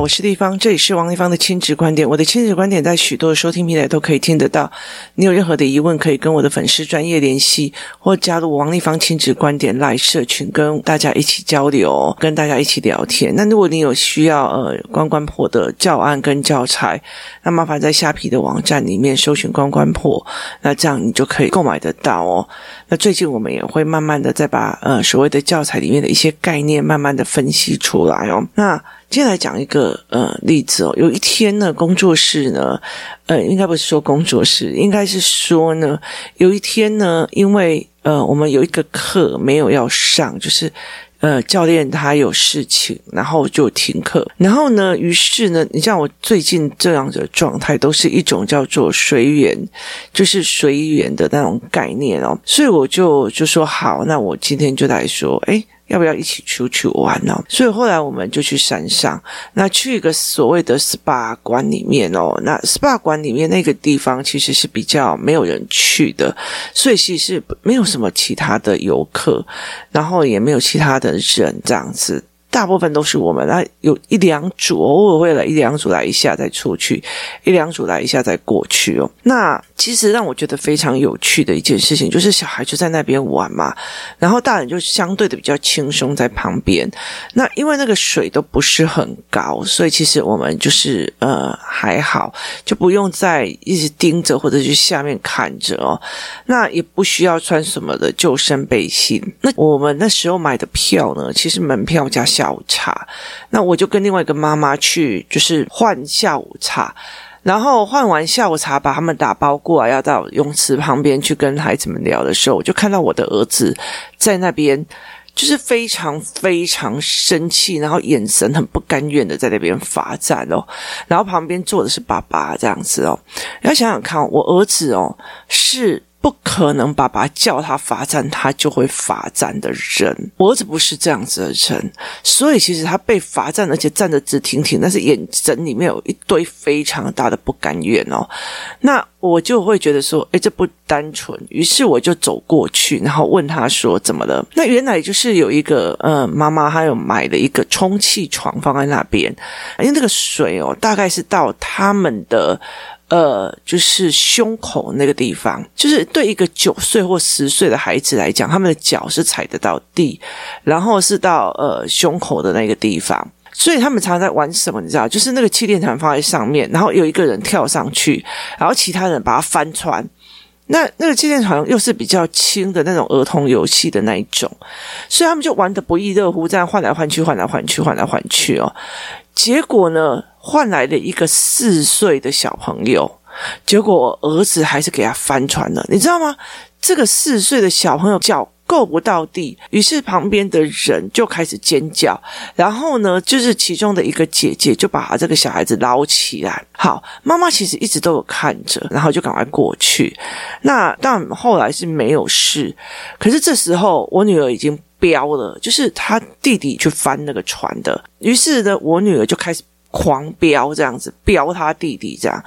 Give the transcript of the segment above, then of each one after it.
我是丽芳，这里是王丽芳的亲子观点。我的亲子观点在许多的收听平台都可以听得到。你有任何的疑问，可以跟我的粉丝专业联系，或加入王丽芳亲子观点 LINE 社群，跟大家一起交流，跟大家一起聊天。那如果你有需要呃关关破的教案跟教材，那麻烦在虾皮的网站里面搜寻关关破，那这样你就可以购买得到哦。那最近我们也会慢慢的再把呃所谓的教材里面的一些概念，慢慢的分析出来哦。那接下来讲一个呃例子哦，有一天呢，工作室呢，呃，应该不是说工作室，应该是说呢，有一天呢，因为呃，我们有一个课没有要上，就是呃，教练他有事情，然后就停课，然后呢，于是呢，你像我最近这样的状态，都是一种叫做随缘，就是随缘的那种概念哦，所以我就就说好，那我今天就来说，诶要不要一起出去玩呢？所以后来我们就去山上，那去一个所谓的 SPA 馆里面哦。那 SPA 馆里面那个地方其实是比较没有人去的，所以其实是没有什么其他的游客，然后也没有其他的人这样子。大部分都是我们，那有一两组，偶尔会来一两组来一下再出去，一两组来一下再过去哦。那其实让我觉得非常有趣的一件事情，就是小孩就在那边玩嘛，然后大人就相对的比较轻松在旁边。那因为那个水都不是很高，所以其实我们就是呃还好，就不用再一直盯着或者去下面看着哦。那也不需要穿什么的救生背心。那我们那时候买的票呢，其实门票加下午茶，那我就跟另外一个妈妈去，就是换下午茶，然后换完下午茶，把他们打包过来，要到泳池旁边去跟孩子们聊的时候，我就看到我的儿子在那边，就是非常非常生气，然后眼神很不甘愿的在那边罚站哦，然后旁边坐的是爸爸这样子哦，要想想看，我儿子哦是。不可能，爸爸叫他罚站，他就会罚站的人。我儿子不是这样子的人，所以其实他被罚站，而且站得直挺挺，但是眼神里面有一堆非常大的不甘愿哦。那我就会觉得说，诶，这不单纯。于是我就走过去，然后问他说怎么了？那原来就是有一个呃妈妈，她有买了一个充气床放在那边，因为那个水哦，大概是到他们的。呃，就是胸口那个地方，就是对一个九岁或十岁的孩子来讲，他们的脚是踩得到地，然后是到呃胸口的那个地方，所以他们常常在玩什么？你知道，就是那个气垫床放在上面，然后有一个人跳上去，然后其他人把它翻船。那那个气垫床又是比较轻的那种儿童游戏的那一种，所以他们就玩得不亦乐乎，这样换来换去，换来换去，换来换去哦。结果呢，换来了一个四岁的小朋友，结果儿子还是给他翻船了，你知道吗？这个四岁的小朋友脚够不到地，于是旁边的人就开始尖叫，然后呢，就是其中的一个姐姐就把他这个小孩子捞起来。好，妈妈其实一直都有看着，然后就赶快过去。那但后来是没有事，可是这时候我女儿已经。飙了，就是他弟弟去翻那个船的，于是呢，我女儿就开始狂飙，这样子飙他弟弟这样。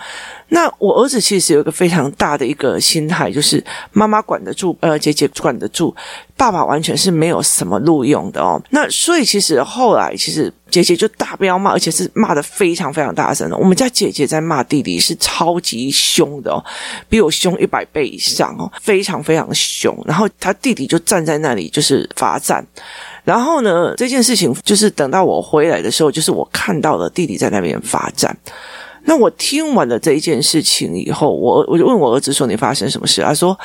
那我儿子其实有一个非常大的一个心态，就是妈妈管得住，呃，姐姐管得住，爸爸完全是没有什么录用的哦。那所以其实后来，其实姐姐就大飙骂，而且是骂的非常非常大声的。我们家姐姐在骂弟弟是超级凶的哦，比我凶一百倍以上哦，非常非常凶。然后他弟弟就站在那里就是罚站。然后呢，这件事情就是等到我回来的时候，就是我看到了弟弟在那边罚站。那我听完了这一件事情以后，我我就问我儿子说：“你发生什么事？”他说：“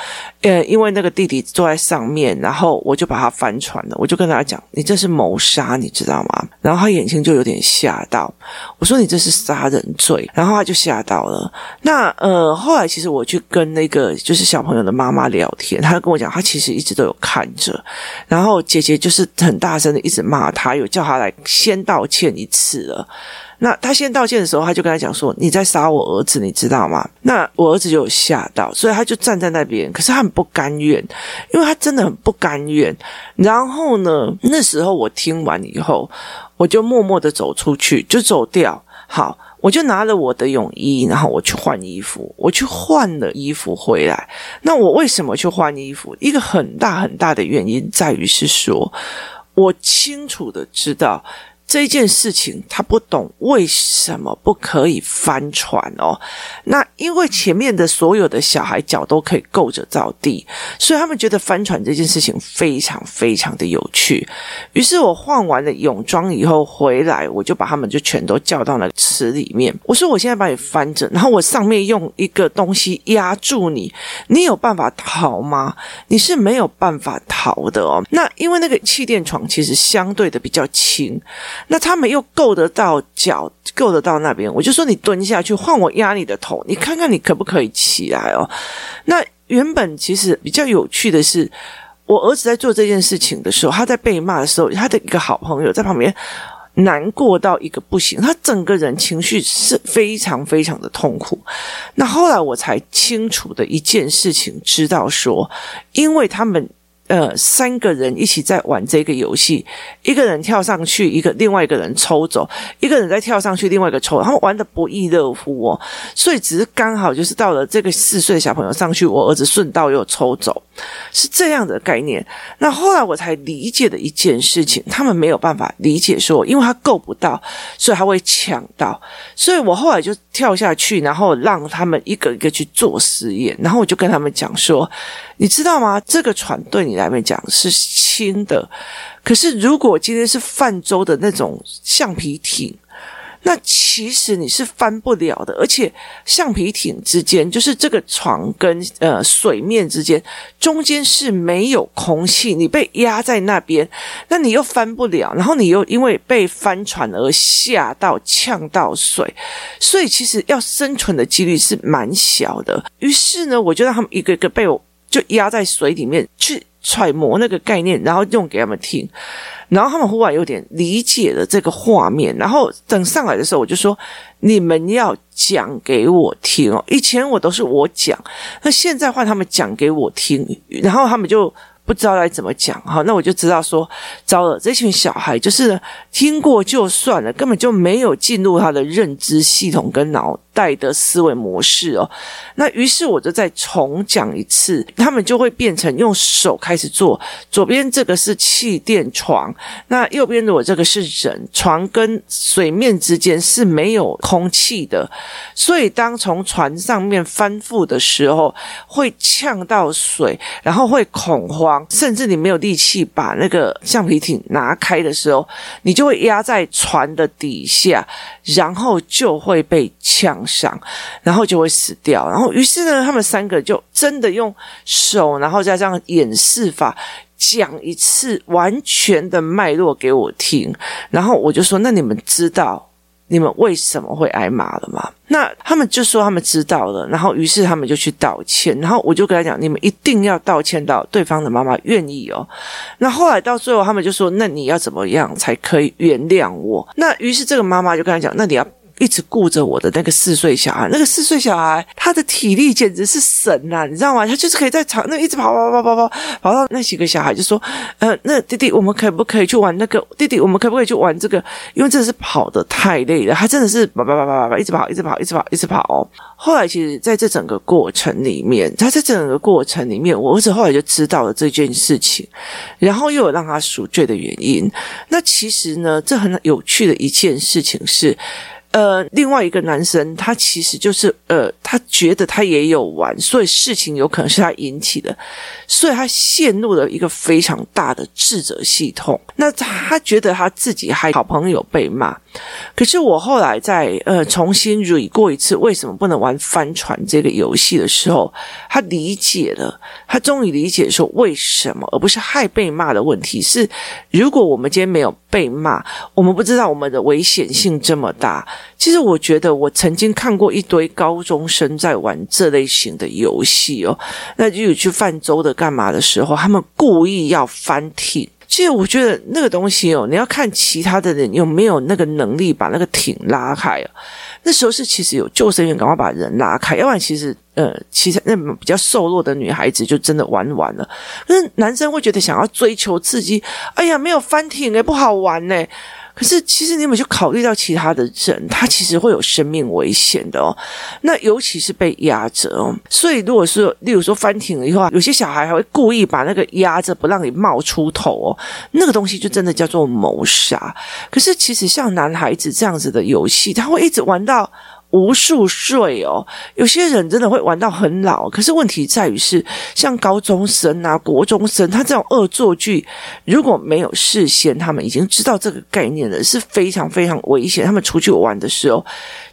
呃，因为那个弟弟坐在上面，然后我就把他翻船了。我就跟他讲：‘你这是谋杀，你知道吗？’然后他眼睛就有点吓到。我说：‘你这是杀人罪。’然后他就吓到了。那呃，后来其实我去跟那个就是小朋友的妈妈聊天，他就跟我讲，他其实一直都有看着。然后姐姐就是很大声的一直骂他，有叫他来先道歉一次了。”那他先道歉的时候，他就跟他讲说：“你在杀我儿子，你知道吗？”那我儿子就有吓到，所以他就站在那边，可是他很不甘愿，因为他真的很不甘愿。然后呢，那时候我听完以后，我就默默的走出去，就走掉。好，我就拿了我的泳衣，然后我去换衣服，我去换了衣服回来。那我为什么去换衣服？一个很大很大的原因在于是说，我清楚的知道。这件事情他不懂为什么不可以翻船哦？那因为前面的所有的小孩脚都可以够着着地，所以他们觉得翻船这件事情非常非常的有趣。于是我换完了泳装以后回来，我就把他们就全都叫到那个池里面。我说：“我现在把你翻着，然后我上面用一个东西压住你，你有办法逃吗？你是没有办法逃的哦。那因为那个气垫床其实相对的比较轻。”那他们又够得到脚，够得到那边，我就说你蹲下去，换我压你的头，你看看你可不可以起来哦？那原本其实比较有趣的是，我儿子在做这件事情的时候，他在被骂的时候，他的一个好朋友在旁边难过到一个不行，他整个人情绪是非常非常的痛苦。那后来我才清楚的一件事情，知道说，因为他们。呃，三个人一起在玩这个游戏，一个人跳上去，一个另外一个人抽走，一个人再跳上去，另外一个抽，他们玩的不亦乐乎哦。所以只是刚好就是到了这个四岁小朋友上去，我儿子顺道又抽走，是这样的概念。那后来我才理解的一件事情，他们没有办法理解说，因为他够不到，所以他会抢到。所以我后来就跳下去，然后让他们一个一个去做实验，然后我就跟他们讲说。你知道吗？这个船对你来讲是轻的，可是如果今天是泛舟的那种橡皮艇，那其实你是翻不了的。而且橡皮艇之间，就是这个床跟呃水面之间，中间是没有空气，你被压在那边，那你又翻不了，然后你又因为被翻船而吓到呛到水，所以其实要生存的几率是蛮小的。于是呢，我就让他们一个一个被我。就压在水里面去揣摩那个概念，然后用给他们听，然后他们忽然有点理解了这个画面，然后等上来的时候，我就说：你们要讲给我听哦。以前我都是我讲，那现在换他们讲给我听，然后他们就。不知道该怎么讲哈，那我就知道说，糟了，这群小孩就是听过就算了，根本就没有进入他的认知系统跟脑代的思维模式哦。那于是我就再重讲一次，他们就会变成用手开始做。左边这个是气垫床，那右边的我这个是人，床跟水面之间是没有空气的，所以当从船上面翻覆的时候，会呛到水，然后会恐慌。甚至你没有力气把那个橡皮艇拿开的时候，你就会压在船的底下，然后就会被呛想，然后就会死掉。然后，于是呢，他们三个就真的用手，然后再这样演示法讲一次完全的脉络给我听。然后我就说：“那你们知道？”你们为什么会挨骂了吗？那他们就说他们知道了，然后于是他们就去道歉，然后我就跟他讲，你们一定要道歉到对方的妈妈愿意哦。那后来到最后，他们就说，那你要怎么样才可以原谅我？那于是这个妈妈就跟他讲，那你要。一直顾着我的那个四岁小孩，那个四岁小孩他的体力简直是神呐，你知道吗？他就是可以在场那一直跑跑跑跑跑跑到那几个小孩就说：“呃，那弟弟，我们可不可以去玩那个？弟弟，我们可不可以去玩这个？因为真的是跑得太累了，他真的是跑跑跑跑跑一直跑，一直跑，一直跑，一直跑。后来其实在这整个过程里面，他在整个过程里面，我儿子后来就知道了这件事情，然后又有让他赎罪的原因。那其实呢，这很有趣的一件事情是。呃，另外一个男生，他其实就是呃，他觉得他也有玩，所以事情有可能是他引起的，所以他陷入了一个非常大的自责系统。那他觉得他自己还好朋友被骂，可是我后来在呃重新捋过一次为什么不能玩帆船这个游戏的时候，他理解了，他终于理解说为什么，而不是害被骂的问题是，如果我们今天没有被骂，我们不知道我们的危险性这么大。其实我觉得，我曾经看过一堆高中生在玩这类型的游戏哦，那就有去泛舟的干嘛的时候，他们故意要翻艇。其实我觉得那个东西哦，你要看其他的人有没有那个能力把那个艇拉开哦。那时候是其实有救生员赶快把人拉开，要不然其实呃，其实那比较瘦弱的女孩子就真的玩完了。可是男生会觉得想要追求刺激，哎呀，没有翻艇诶，不好玩呢。可是其实你有没有去考虑到其他的人，他其实会有生命危险的哦。那尤其是被压着哦。所以如果是例如说翻艇了以后，有些小孩还会故意把那个压着不让你冒出头哦。那个东西就真的叫做谋杀。可是其实像男孩子这样子的游戏，他会一直玩到。无数岁哦，有些人真的会玩到很老。可是问题在于是，像高中生啊、国中生，他这种恶作剧，如果没有事先他们已经知道这个概念了，是非常非常危险。他们出去玩的时候，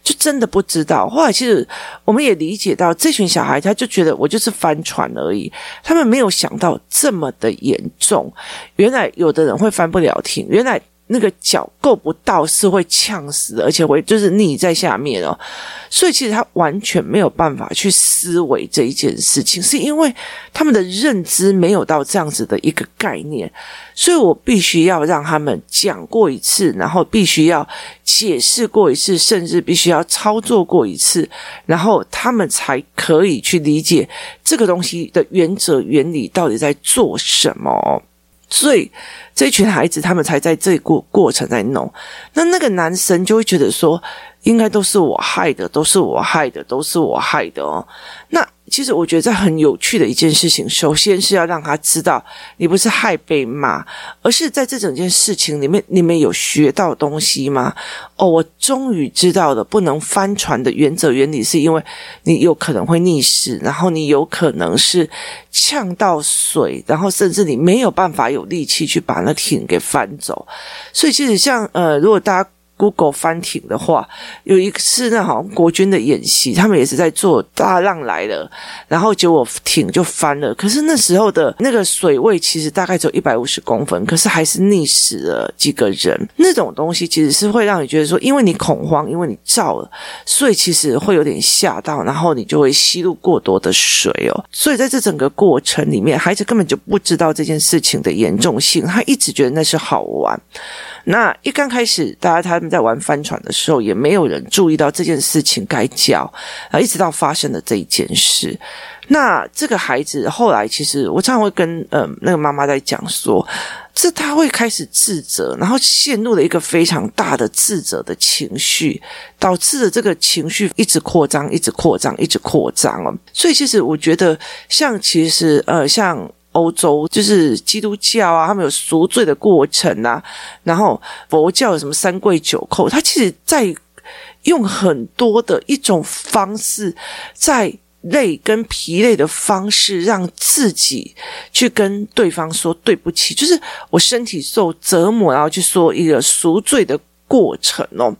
就真的不知道。后来其实我们也理解到，这群小孩他就觉得我就是翻船而已，他们没有想到这么的严重。原来有的人会翻不了艇，原来。那个脚够不到是会呛死，而且会就是溺在下面哦，所以其实他完全没有办法去思维这一件事情，是因为他们的认知没有到这样子的一个概念，所以我必须要让他们讲过一次，然后必须要解释过一次，甚至必须要操作过一次，然后他们才可以去理解这个东西的原则原理到底在做什么。所以这群孩子他们才在这过过程在弄，那那个男生就会觉得说，应该都是我害的，都是我害的，都是我害的哦。那。其实我觉得这很有趣的一件事情，首先是要让他知道，你不是害被骂，而是在这整件事情里面，你们有学到东西吗？哦，我终于知道了，不能翻船的原则原理，是因为你有可能会溺死，然后你有可能是呛到水，然后甚至你没有办法有力气去把那艇给翻走。所以，其实像呃，如果大家。Google 翻艇的话，有一次那好像国军的演习，他们也是在做大浪来了，然后结果艇就翻了。可是那时候的那个水位其实大概只有一百五十公分，可是还是溺死了几个人。那种东西其实是会让你觉得说，因为你恐慌，因为你躁了，所以其实会有点吓到，然后你就会吸入过多的水哦。所以在这整个过程里面，孩子根本就不知道这件事情的严重性，他一直觉得那是好玩。那一刚开始，大家他们在玩帆船的时候，也没有人注意到这件事情该教啊，一直到发生了这一件事。那这个孩子后来，其实我常常会跟嗯、呃、那个妈妈在讲说，这他会开始自责，然后陷入了一个非常大的自责的情绪，导致了这个情绪一直扩张，一直扩张，一直扩张了。所以其实我觉得，像其实呃像。欧洲就是基督教啊，他们有赎罪的过程啊，然后佛教有什么三跪九叩，他其实在用很多的一种方式，在累跟疲累的方式，让自己去跟对方说对不起，就是我身体受折磨，然后去说一个赎罪的过程哦。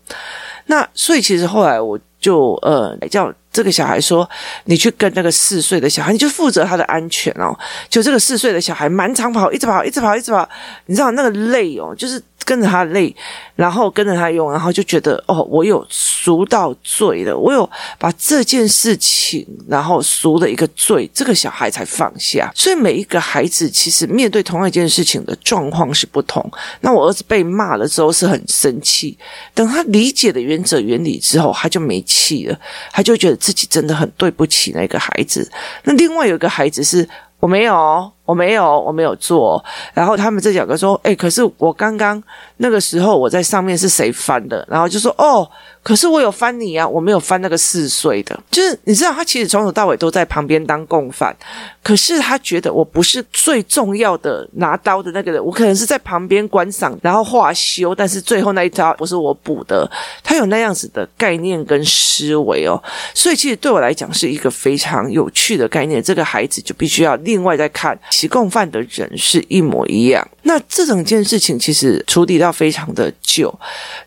那所以其实后来我就呃叫。这个小孩说：“你去跟那个四岁的小孩，你就负责他的安全哦。”就这个四岁的小孩满场跑，一直跑，一直跑，一直跑。你知道那个累哦，就是。跟着他累，然后跟着他用，然后就觉得哦，我有赎到罪了，我有把这件事情，然后赎了一个罪，这个小孩才放下。所以每一个孩子其实面对同样一件事情的状况是不同。那我儿子被骂了之后是很生气，等他理解了原则原理之后，他就没气了，他就觉得自己真的很对不起那个孩子。那另外有一个孩子是我没有。我没有，我没有做。然后他们这两个说：“诶，可是我刚刚那个时候我在上面是谁翻的？”然后就说：“哦。”可是我有翻你啊，我没有翻那个四岁的。就是你知道，他其实从头到尾都在旁边当共犯。可是他觉得我不是最重要的拿刀的那个人，我可能是在旁边观赏，然后画修。但是最后那一刀不是我补的。他有那样子的概念跟思维哦。所以其实对我来讲是一个非常有趣的概念。这个孩子就必须要另外再看，起共犯的人是一模一样。那这整件事情其实处理到非常的久。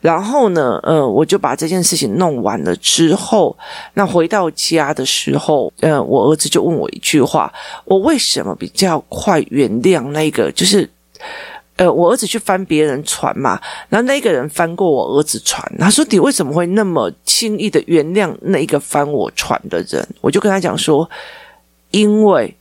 然后呢，呃，我就把。这件事情弄完了之后，那回到家的时候，呃，我儿子就问我一句话：我为什么比较快原谅那个？就是，呃，我儿子去翻别人船嘛，然后那个人翻过我儿子船，他说：“你为什么会那么轻易的原谅那个翻我船的人？”我就跟他讲说：“因为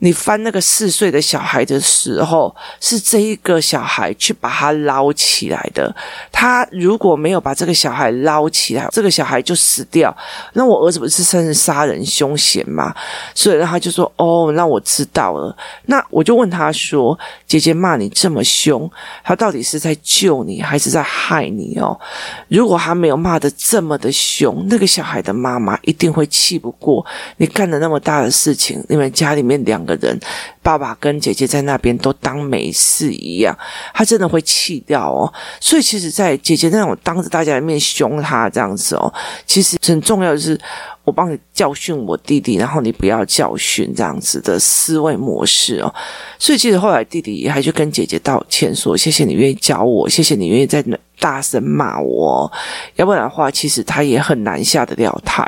你翻那个四岁的小孩的时候，是这一个小孩去把他捞起来的。他如果没有把这个小孩捞起来，这个小孩就死掉。那我儿子不是算是杀人凶嫌吗？所以他就说：“哦，那我知道了。”那我就问他说：“姐姐骂你这么凶，他到底是在救你，还是在害你哦？如果他没有骂得这么的凶，那个小孩的妈妈一定会气不过你干了那么大的事情，你们家里面两。”个人，爸爸跟姐姐在那边都当没事一样，他真的会气掉哦。所以其实，在姐姐那种当着大家的面凶他这样子哦，其实很重要的是，我帮你教训我弟弟，然后你不要教训这样子的思维模式哦。所以其实后来弟弟还去跟姐姐道歉，说谢谢你愿意教我，谢谢你愿意在那。大声骂我，要不然的话，其实他也很难下得了台。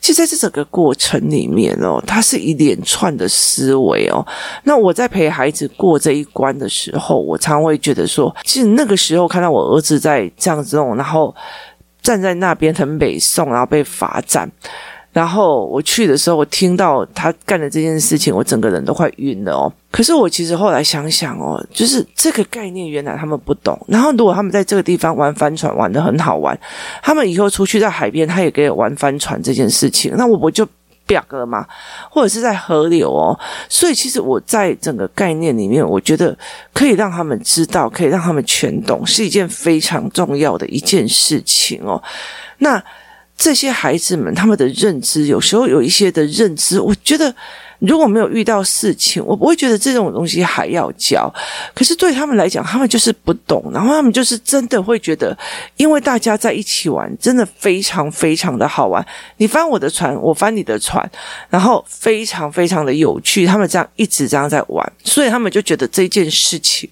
其实在这整个过程里面哦，他是一连串的思维哦。那我在陪孩子过这一关的时候，我常会觉得说，其实那个时候看到我儿子在这样子弄，然后站在那边很北宋，然后被罚站。然后我去的时候，我听到他干的这件事情，我整个人都快晕了哦。可是我其实后来想想哦，就是这个概念原来他们不懂。然后如果他们在这个地方玩帆船玩得很好玩，他们以后出去在海边，他也可以玩帆船这件事情，那我不就表哥吗？或者是在河流哦。所以其实我在整个概念里面，我觉得可以让他们知道，可以让他们全懂，是一件非常重要的一件事情哦。那。这些孩子们，他们的认知有时候有一些的认知，我觉得如果没有遇到事情，我不会觉得这种东西还要教。可是对他们来讲，他们就是不懂，然后他们就是真的会觉得，因为大家在一起玩，真的非常非常的好玩。你翻我的船，我翻你的船，然后非常非常的有趣。他们这样一直这样在玩，所以他们就觉得这件事情。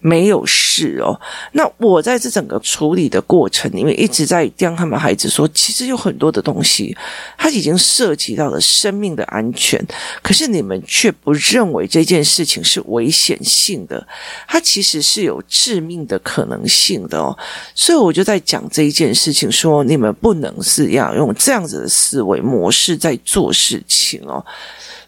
没有事哦。那我在这整个处理的过程里面，一直在让他们孩子说，其实有很多的东西，它已经涉及到了生命的安全，可是你们却不认为这件事情是危险性的，它其实是有致命的可能性的哦。所以我就在讲这一件事情，说你们不能是要用这样子的思维模式在做事情哦。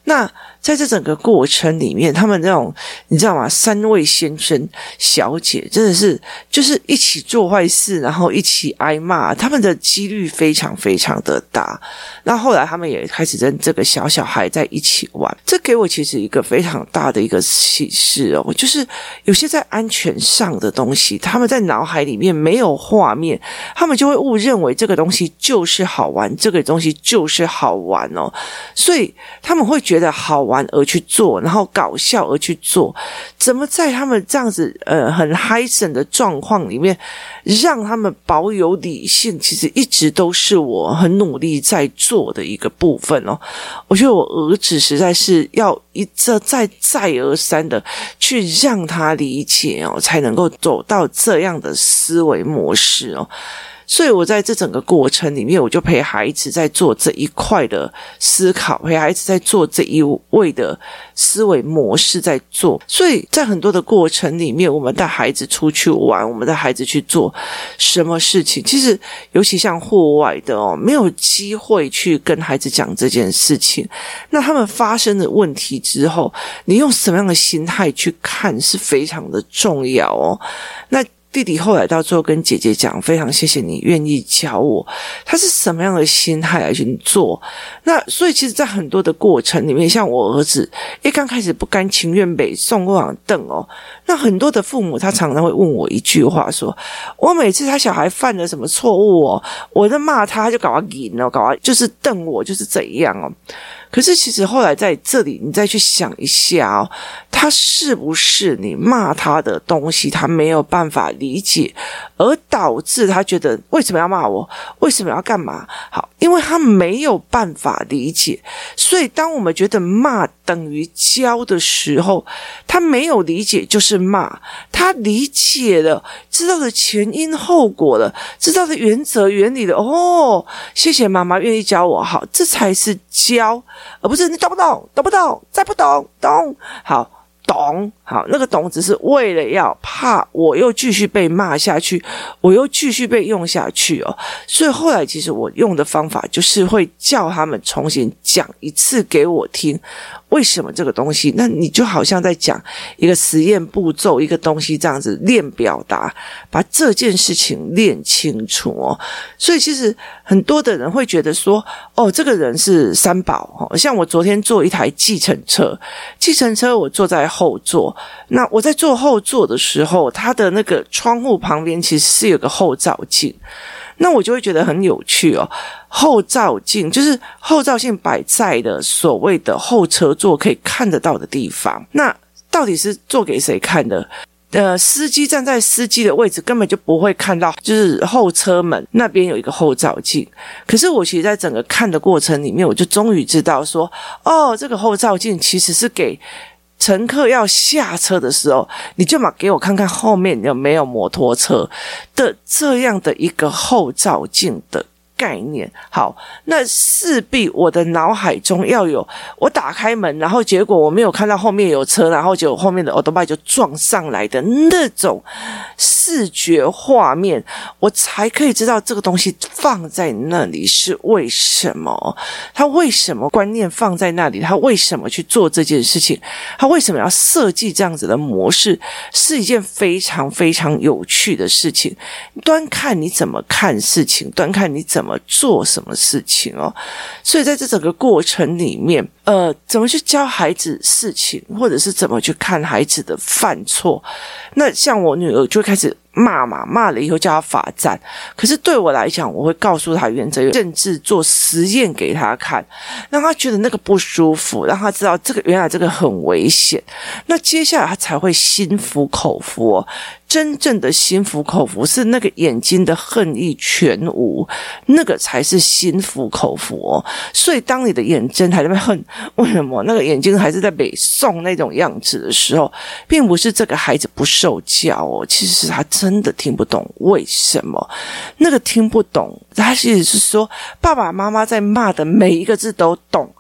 那。在这整个过程里面，他们那种你知道吗？三位先生、小姐真的是就是一起做坏事，然后一起挨骂，他们的几率非常非常的大。那后来他们也开始跟这个小小孩在一起玩，这给我其实一个非常大的一个启示哦，就是有些在安全上的东西，他们在脑海里面没有画面，他们就会误认为这个东西就是好玩，这个东西就是好玩哦，所以他们会觉觉得好玩。玩而去做，然后搞笑而去做，怎么在他们这样子呃很嗨森的状况里面，让他们保有理性？其实一直都是我很努力在做的一个部分哦。我觉得我儿子实在是要一再再再而三的去让他理解哦，才能够走到这样的思维模式哦。所以，我在这整个过程里面，我就陪孩子在做这一块的思考，陪孩子在做这一位的思维模式在做。所以在很多的过程里面，我们带孩子出去玩，我们带孩子去做什么事情，其实尤其像户外的哦，没有机会去跟孩子讲这件事情。那他们发生的问题之后，你用什么样的心态去看，是非常的重要哦。那。弟弟后来到最后跟姐姐讲，非常谢谢你愿意教我。他是什么样的心态来去做？那所以其实，在很多的过程里面，像我儿子一刚开始不甘情愿被送过往凳哦。那很多的父母他常常会问我一句话说：我每次他小孩犯了什么错误哦，我在骂他，他就搞他赢了，搞他就是瞪我，就是怎样哦。可是，其实后来在这里，你再去想一下哦，他是不是你骂他的东西，他没有办法理解，而导致他觉得为什么要骂我，为什么要干嘛？好，因为他没有办法理解，所以当我们觉得骂等于教的时候，他没有理解就是骂，他理解了，知道了前因后果了，知道的原则原理了。哦，谢谢妈妈愿意教我，好，这才是教。而不是你懂不懂？懂不懂？再不懂，懂好懂好，那个懂只是为了要怕我又继续被骂下去，我又继续被用下去哦。所以后来其实我用的方法就是会叫他们重新讲一次给我听。为什么这个东西？那你就好像在讲一个实验步骤，一个东西这样子练表达，把这件事情练清楚哦。所以其实很多的人会觉得说，哦，这个人是三宝哦。像我昨天坐一台计程车，计程车我坐在后座，那我在坐后座的时候，它的那个窗户旁边其实是有个后照镜。那我就会觉得很有趣哦，后照镜就是后照镜摆在的所谓的后车座可以看得到的地方。那到底是做给谁看的？呃，司机站在司机的位置根本就不会看到，就是后车门那边有一个后照镜。可是我其实在整个看的过程里面，我就终于知道说，哦，这个后照镜其实是给。乘客要下车的时候，你就嘛给我看看后面有没有摩托车的这样的一个后照镜的概念。好，那势必我的脑海中要有我打开门，然后结果我没有看到后面有车，然后结果后面的欧德拜就撞上来的那种视觉画面，我才可以知道这个东西放在那里是为什么？他为什么观念放在那里？他为什么去做这件事情？他为什么要设计这样子的模式？是一件非常非常有趣的事情。端看你怎么看事情，端看你怎么做什么事情哦。所以在这整个过程里面，呃，怎么去教孩子事情，或者是怎么去看孩子的犯错？那像我女儿就开始。骂嘛，骂了以后叫他罚站。可是对我来讲，我会告诉他原则，甚至做实验给他看，让他觉得那个不舒服，让他知道这个原来这个很危险。那接下来他才会心服口服。真正的心服口服是那个眼睛的恨意全无，那个才是心服口服哦。所以当你的眼睛还在那恨，为什么那个眼睛还是在北宋那种样子的时候，并不是这个孩子不受教哦，其实他真的听不懂为什么那个听不懂，他其实是说爸爸妈妈在骂的每一个字都懂，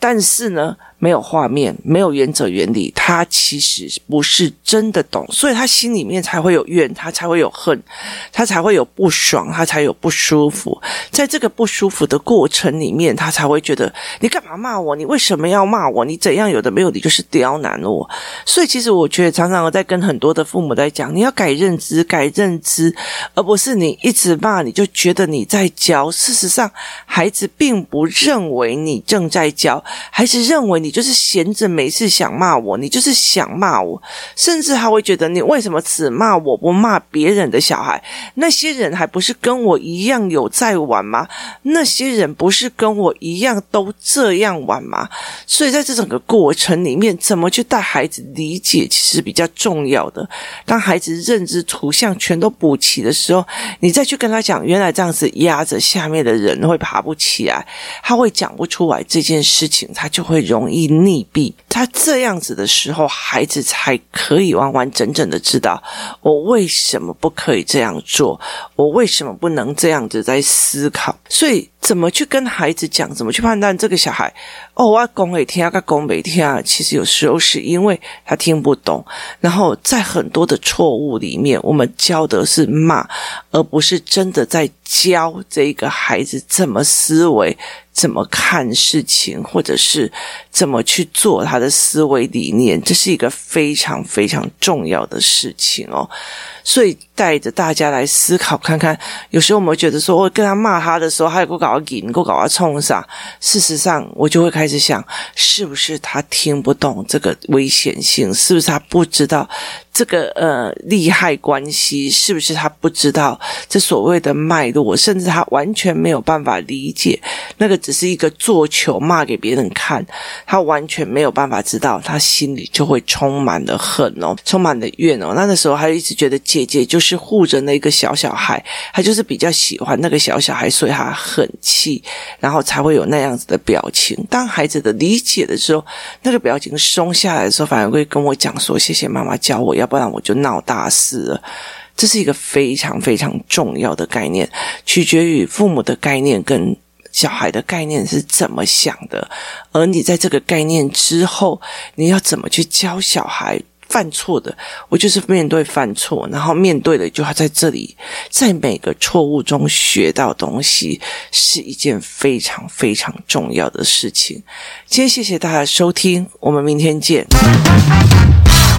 但是呢。没有画面，没有原则原理，他其实不是真的懂，所以他心里面才会有怨，他才会有恨，他才会有不爽，他才有不舒服。在这个不舒服的过程里面，他才会觉得你干嘛骂我？你为什么要骂我？你怎样有的没有？你就是刁难我。所以其实我觉得常常我在跟很多的父母在讲，你要改认知，改认知，而不是你一直骂，你就觉得你在教。事实上，孩子并不认为你正在教，孩子认为你。你就是闲着没事想骂我，你就是想骂我，甚至还会觉得你为什么只骂我不骂别人的小孩？那些人还不是跟我一样有在玩吗？那些人不是跟我一样都这样玩吗？所以在这整个过程里面，怎么去带孩子理解，其实比较重要的。当孩子认知图像全都补齐的时候，你再去跟他讲，原来这样子压着下面的人会爬不起来，他会讲不出来这件事情，他就会容易。溺毙，他这样子的时候，孩子才可以完完整整的知道我为什么不可以这样做，我为什么不能这样子在思考。所以，怎么去跟孩子讲，怎么去判断这个小孩？哦，我要讲给听，他讲没听，其实有时候是因为他听不懂。然后，在很多的错误里面，我们教的是骂，而不是真的在教这个孩子怎么思维。怎么看事情，或者是怎么去做他的思维理念，这是一个非常非常重要的事情哦。所以带着大家来思考看看，有时候我们会觉得说，我跟他骂他的时候，他有个搞搞个瘾，给我搞个冲上？事实上，我就会开始想，是不是他听不懂这个危险性？是不是他不知道？这个呃利害关系是不是他不知道这所谓的脉络，甚至他完全没有办法理解，那个只是一个做球骂给别人看，他完全没有办法知道，他心里就会充满了恨哦，充满了怨哦。那个时候，他一直觉得姐姐就是护着那个小小孩，他就是比较喜欢那个小小孩，所以他很气，然后才会有那样子的表情。当孩子的理解的时候，那个表情松下来的时候，反而会跟我讲说：“谢谢妈妈教我。”要不然我就闹大事了。这是一个非常非常重要的概念取决于父母的概念跟小孩的概念是怎么想的？而你在这个概念之后你要怎么去教小孩犯错的？我就是面对犯错然后面对的就要在这里在每个错误中学到东西是一件非常非常重要的事情。今天谢谢大家收听我们明天见。